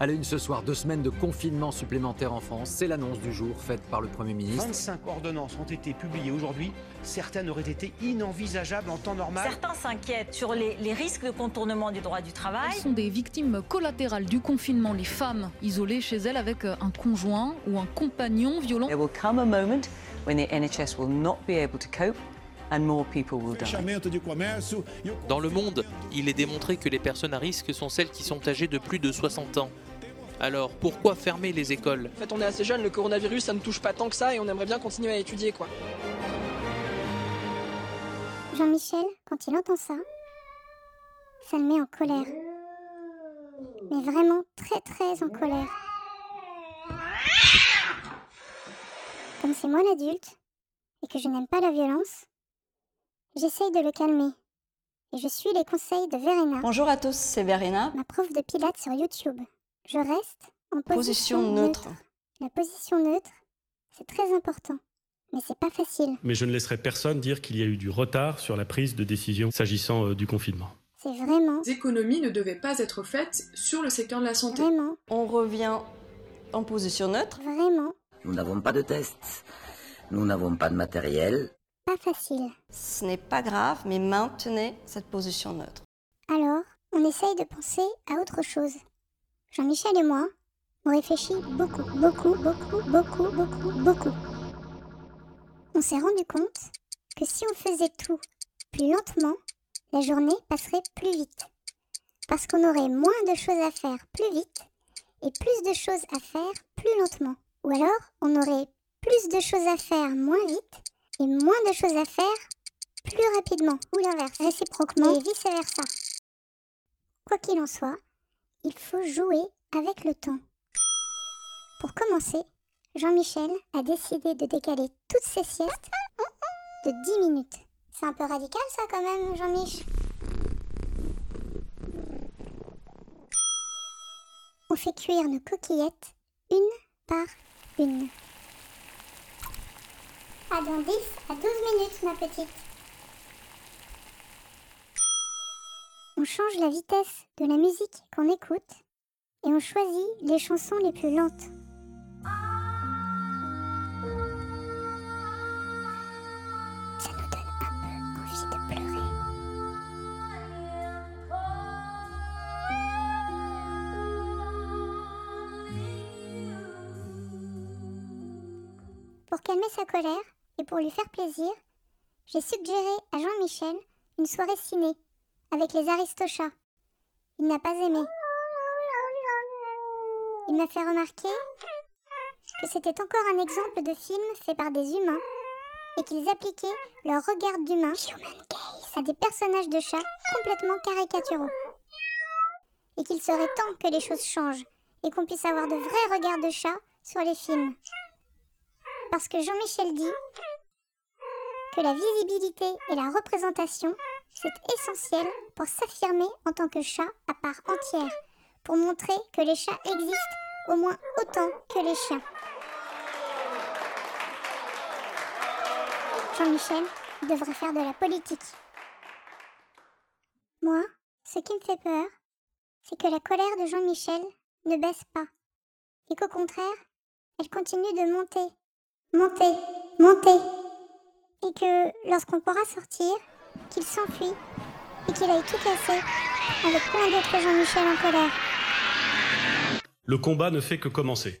À la une ce soir, deux semaines de confinement supplémentaire en France. C'est l'annonce du jour faite par le Premier ministre. 25 ordonnances ont été publiées aujourd'hui. Certaines auraient été inenvisageables en temps normal. Certains s'inquiètent sur les, les risques de contournement du droit du travail. Elles sont des victimes collatérales du confinement, les femmes isolées chez elles avec un conjoint ou un compagnon violent. There will come a moment when the NHS will not be able to cope and more people will die. fechamento de comércio e Dans le monde, il est démontré que les personnes à risque sont celles qui sont âgées de plus de 60 ans. Alors pourquoi fermer les écoles? En fait, on est assez jeune, le coronavirus, ça ne touche pas tant que ça et on aimerait bien continuer à étudier, quoi. Jean-Michel, quand il entend ça, ça le met en colère. Mais vraiment très très en colère. Comme c'est moi l'adulte et que je n'aime pas la violence, j'essaye de le calmer. Et je suis les conseils de Verena, Bonjour à tous, c'est Verena. ma prof de pilates sur YouTube. Je reste en position, Position neutre. La position neutre, c'est très important. Mais c'est pas facile. Mais je ne laisserai personne dire qu'il y a eu du retard sur la prise de décision s'agissant euh, du confinement. C'est vraiment, Les économies ne devaient pas être faites sur le secteur de la santé. vraiment, On revient en position neutre. vraiment Nous n'avons pas de tests, nous n'avons pas de matériel. Pas facile. Ce n'est pas grave, mais maintenez cette position neutre. Alors, on essaye de penser à autre chose. Jean-Michel et moi, on réfléchit beaucoup, beaucoup, beaucoup, beaucoup, beaucoup, beaucoup. On s'est rendu compte que si on faisait tout plus lentement, la journée passerait plus vite. Parce qu'on aurait moins de choses à faire plus vite et plus de choses à faire plus lentement. Ou alors, on aurait plus de choses à faire moins vite et moins de choses à faire plus rapidement. Ou l'inverse, réciproquement et vice-versa. Quoi qu'il en soit, il faut jouer avec le temps. Pour commencer, Jean-Michel a décidé de décaler toutes ses siestes de 10 minutes. C'est un peu radical ça quand même, Jean-Mich. On fait cuire nos coquillettes une par une. Ah, dans 10 à 12 minutes, ma petite. On change la vitesse de la musique qu'on écoute et on choisit les chansons les plus lentes. Ça nous donne un peu envie de pleurer. Pour calmer sa colère et pour lui faire plaisir, j'ai suggéré à Jean-Michel une soirée ciné avec les Aristochats. Il n'a pas aimé. Il m'a fait remarquer que c'était encore un exemple de film fait par des humains et qu'ils appliquaient leur regard d'humain à des personnages de chats complètement caricaturaux. Et qu'il serait temps que les choses changent et qu'on puisse avoir de vrais regards de chat sur les films. Parce que Jean-Michel dit que la visibilité et la représentation, c'est essentiel pour s'affirmer en tant que chat à part entière, pour montrer que les chats existent au moins autant que les chiens. Jean-Michel devrait faire de la politique. Moi, ce qui me fait peur, c'est que la colère de Jean-Michel ne baisse pas, et qu'au contraire, elle continue de monter, monter, monter, et que lorsqu'on pourra sortir, qu'il s'enfuit et qu'il aille tout casser avec plein d'autres Jean-Michel en colère. Le combat ne fait que commencer.